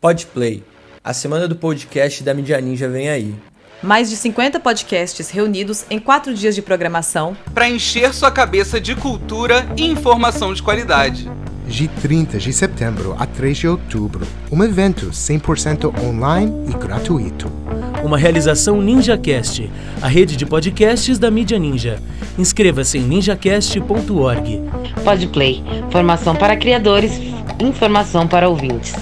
Podplay. A semana do podcast da Mídia Ninja vem aí. Mais de 50 podcasts reunidos em quatro dias de programação para encher sua cabeça de cultura e informação de qualidade. De 30 de setembro a 3 de outubro, um evento 100% online e gratuito. Uma realização NinjaCast, a rede de podcasts da mídia Ninja. Inscreva-se em ninjacast.org. Podplay, formação para criadores, informação para ouvintes.